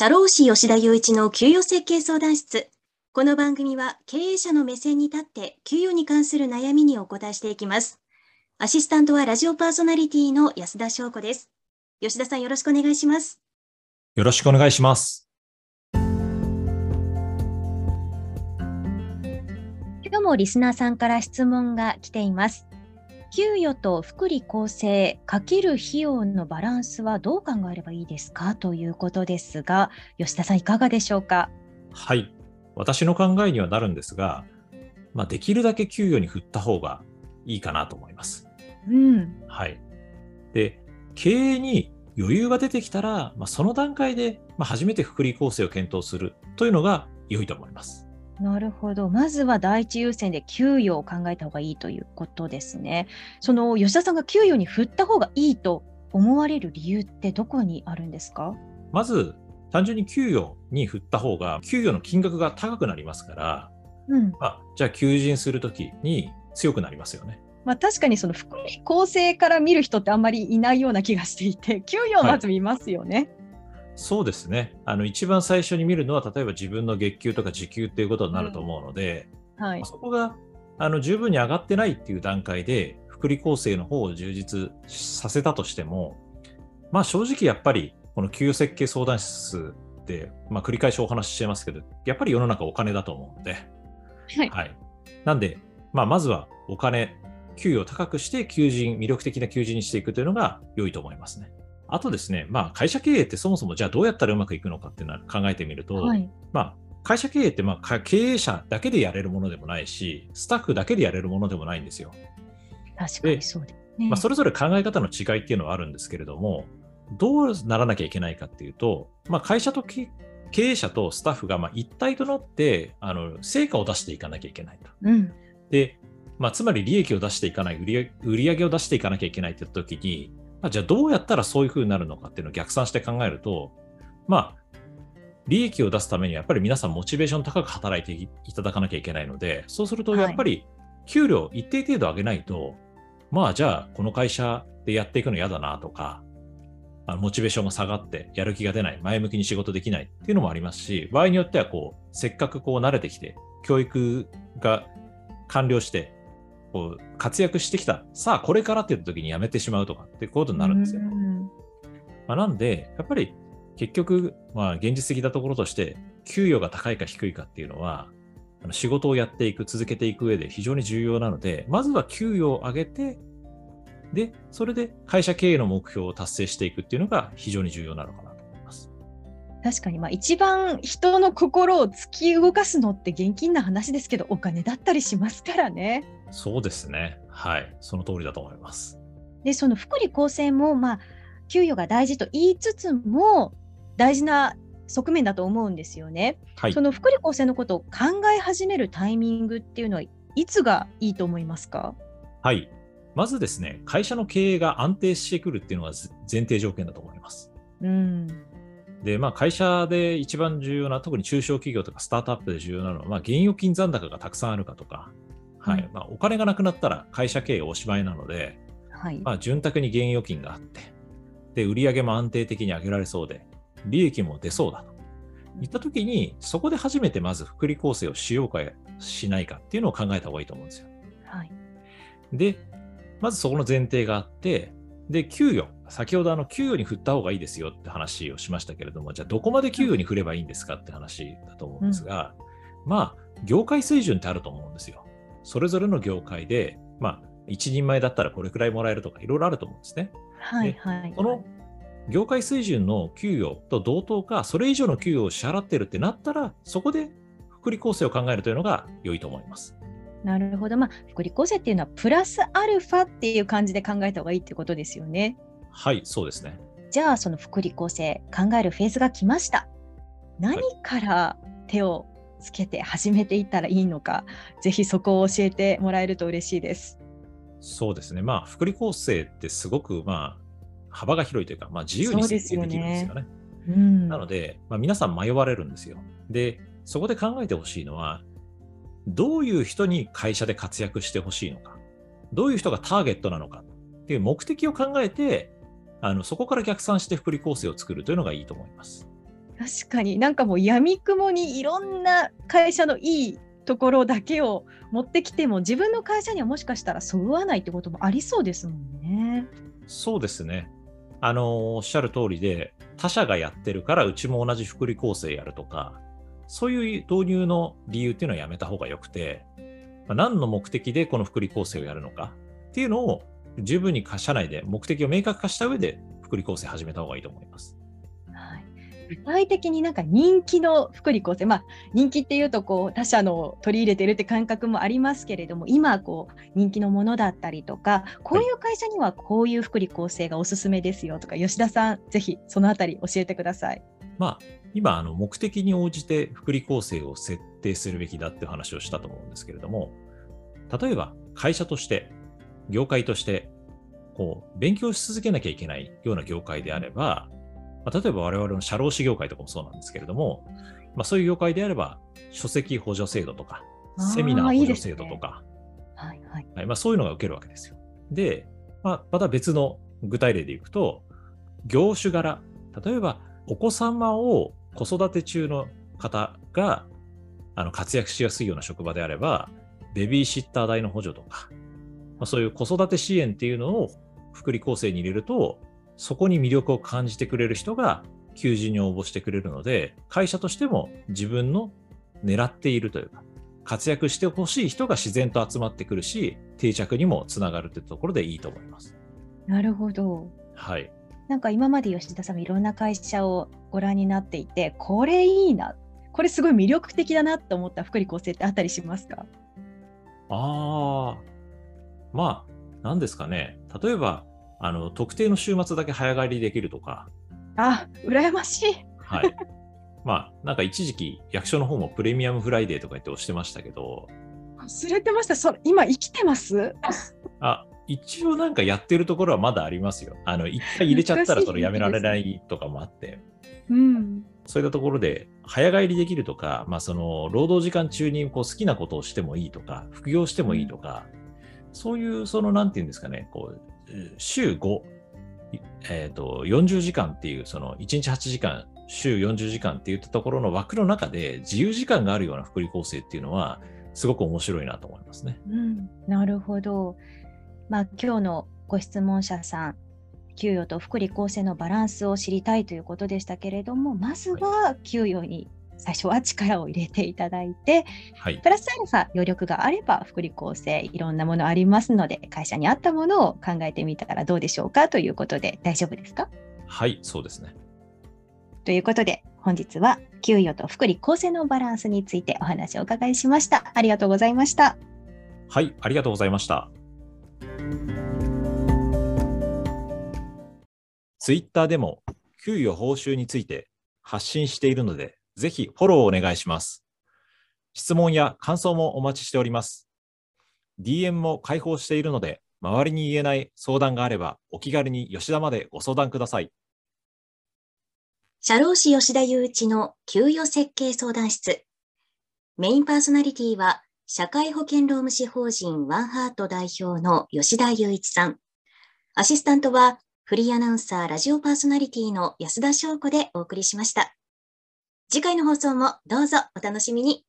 社労士吉田雄一の給与設計相談室。この番組は経営者の目線に立って給与に関する悩みにお答えしていきます。アシスタントはラジオパーソナリティの安田翔子です。吉田さんよろしくお願いします。よろしくお願いします。今日もリスナーさんから質問が来ています。給与と福利厚生かける費用のバランスはどう考えればいいですかということですが、吉田さんいかがでしょうか？はい、私の考えにはなるんですが、まあ、できるだけ給与に振った方がいいかなと思います。うん、はい。で、経営に余裕が出てきたら、まあ、その段階で、まあ、初めて福利厚生を検討するというのが良いと思います。なるほど。まずは第一優先で給与を考えた方がいいということですね。その吉田さんが給与に振った方がいいと思われる理由ってどこにあるんですか？まず、単純に給与に振った方が、給与の金額が高くなりますから、うん、まあ、じゃあ求人するときに強くなりますよね。まあ、確かにその福利厚生から見る人ってあんまりいないような気がしていて、給与をまず見ますよね。はいそうですね。あの一番最初に見るのは、例えば自分の月給とか時給っていうことになると思うので、うん、はい、そこがあの十分に上がってないっていう段階で、福利厚生の方を充実させたとしても、まあ正直やっぱり、この給与設計相談室って、まあ、繰り返しお話ししてますけど、やっぱり世の中お金だと思うので、はい。はい、なんで、まあ、まずはお金、給与を高くして求人、魅力的な求人にしていくというのが良いと思いますね。あとですね、まあ、会社経営ってそもそもじゃあどうやったらうまくいくのかっていうのは考えてみると、はい、まあ、会社経営ってまあ経営者だけでやれるものでもないし、スタッフだけでやれるものでもないんですよ。確かにそうですね。まあ、それぞれ考え方の違いっていうのはあるんですけれども、どうならなきゃいけないかっていうと、まあ、会社と経営者とスタッフがまあ一体となってあの成果を出していかなきゃいけないと。うん、で、まあ、つまり利益を出していかない売り、売り上げを出していかなきゃいけないって時に、まあ、じゃあどうやったらそういうふうになるのかっていうのを逆算して考えると、まあ、利益を出すためにやっぱり皆さんモチベーション高く働いていただかなきゃいけないので、そうするとやっぱり給料一定程度上げないと、はい、まあじゃあこの会社でやっていくの嫌だなとか、あのモチベーションが下がってやる気が出ない、前向きに仕事できないっていうのもありますし、場合によってはこう、せっかくこう慣れてきて、教育が完了して、こう活躍してきた、さあこれからって言った時にやめてしまうとかってことになるんですよ。まあ、なんで、やっぱり結局、まあ、現実的なところとして、給与が高いか低いかっていうのは、あの仕事をやっていく、続けていく上で非常に重要なので、まずは給与を上げて、で、それで会社経営の目標を達成していくっていうのが非常に重要なのかなと思います。確かに、まあ、一番人の心を突き動かすのって現金な話ですけど、お金だったりしますからね。そうですね。はい。その通りだと思います。で、その福利厚生も、まあ、給与が大事と言いつつも、大事な側面だと思うんですよね。はい、その福利厚生のことを考え始めるタイミングっていうのは、いつがいいと思いますか？はい。まずですね、会社の経営が安定してくるっていうのが前提条件だと思います。うん。で、まあ、会社で一番重要な、特に中小企業とかスタートアップで重要なのは、まあ、現預金残高がたくさんあるかとか、はい。まあ、お金がなくなったら会社経営おしまいなので、はい。まあ、潤沢に現預金があって、で売上も安定的に上げられそうで、利益も出そうだと。いったときに、そこで初めてまず福利厚生をしようかしないかっていうのを考えた方がいいと思うんですよ。はい、で、まずそこの前提があって、で、給与、先ほどあの給与に振った方がいいですよって話をしましたけれども、じゃあどこまで給与に振ればいいんですかって話だと思うんですが、うん、まあ、業界水準ってあると思うんですよ。それぞれの業界で、まあ、一人前だったらこれくらいもらえるとか、いろいろあると思うんですね。はいはい、この業界水準の給与と同等か、それ以上の給与を支払ってるってなったら、そこで福利厚生を考えるというのが良いと思います。なるほど。まあ、福利厚生っていうのは、プラスアルファっていう感じで考えた方がいいってことですよね。はい、そうですね。じゃあ、その福利厚生、考えるフェーズが来ました。何から手をつけて始めていったらいいのか、ぜひそこを教えてもらえると嬉しいです。そうですね、まあ、福利厚生ってすごく、まあ、幅が広いというか、まあ、自由に設計できるんですよね。うん、なので、まあ、皆さん迷われるんですよ。で、そこで考えてほしいのは、どういう人に会社で活躍してほしいのか、どういう人がターゲットなのかっていう目的を考えて、あのそこから逆算して福利厚生を作るというのがいいと思います。確かになんかもうやみくもにいろんな会社のいいところだけを持ってきても自分の会社にはもしかしたらそぐわないってこともありそうですもんね。そうですね。あのおっしゃる通りで他社がやってるからうちも同じ福利厚生やるとかそういう導入の理由っていうのはやめた方がよくて、まあ、何の目的でこの福利厚生をやるのかっていうのを十分に社内で目的を明確化した上で福利厚生始めた方がいいと思います。具体的になんか人気の福利厚生、まあ、人気っていうとこう他社の取り入れてるって感覚もありますけれども今こう人気のものだったりとかこういう会社にはこういう福利厚生がおすすめですよとか吉田さんぜひそのあたり教えてください。まあ今あの目的に応じて福利厚生を設定するべきだって話をしたと思うんですけれども例えば会社として業界としてこう勉強し続けなきゃいけないような業界であればまあ、例えば我々の社労士業界とかもそうなんですけれども、まあ、そういう業界であれば、書籍補助制度とか、セミナー補助制度とか、はいはいはいまあ、そういうのが受けるわけですよ。で、まあ、また別の具体例でいくと、業種柄、例えばお子様を子育て中の方があの活躍しやすいような職場であれば、ベビーシッター代の補助とか、まあ、そういう子育て支援っていうのを福利厚生に入れると、そこに魅力を感じてくれる人が求人に応募してくれるので、会社としても自分の狙っているというか、活躍してほしい人が自然と集まってくるし、定着にもつながるというところでいいと思います。なるほど。はい。なんか今まで吉田さんもいろんな会社をご覧になっていて、これいいな、これすごい魅力的だなと思った福利厚生ってあったりしますか？ああ、まあ、なんですかね。例えば、あの特定の週末だけ早帰りできるとか。あ、羨ましい。はい。まあ、なんか一時期、役所の方もプレミアムフライデーとか言って押してましたけど。忘れてました。そ今、生きてます？あ、一応なんかやってるところはまだありますよ。あの、一回入れちゃったらそれやめられないとかもあって。うん。そういったところで、早帰りできるとか、まあ、その、労働時間中にこう好きなことをしてもいいとか、副業してもいいとか、うん、そういう、その、なんていうんですかね、こう、週5、えーと、40時間っていう、その1日8時間、週40時間っていったところの枠の中で自由時間があるような福利厚生っていうのは、すごく面白いなと思いますね。うん、なるほど。まあ、今日のご質問者さん、給与と福利厚生のバランスを知りたいということでしたけれども、まずは給与に最初は力を入れていただいて、はい、プラスアルファ余力があれば福利厚生いろんなものありますので会社に合ったものを考えてみたらどうでしょうかということで大丈夫ですか？はいそうですね。ということで本日は給与と福利厚生のバランスについてお話をお伺いしました。ありがとうございました。はいありがとうございました。ツイッターでも給与報酬について発信しているのでぜひフォローお願いします。質問や感想もお待ちしております。DM も開放しているので、周りに言えない相談があれば、お気軽に吉田までご相談ください。社労士吉田雄一の給与設計相談室。メインパーソナリティは、社会保険労務士法人ワンハート代表の吉田雄一さん。アシスタントは、フリーアナウンサー、ラジオパーソナリティの安田翔子でお送りしました。次回の放送もどうぞお楽しみに。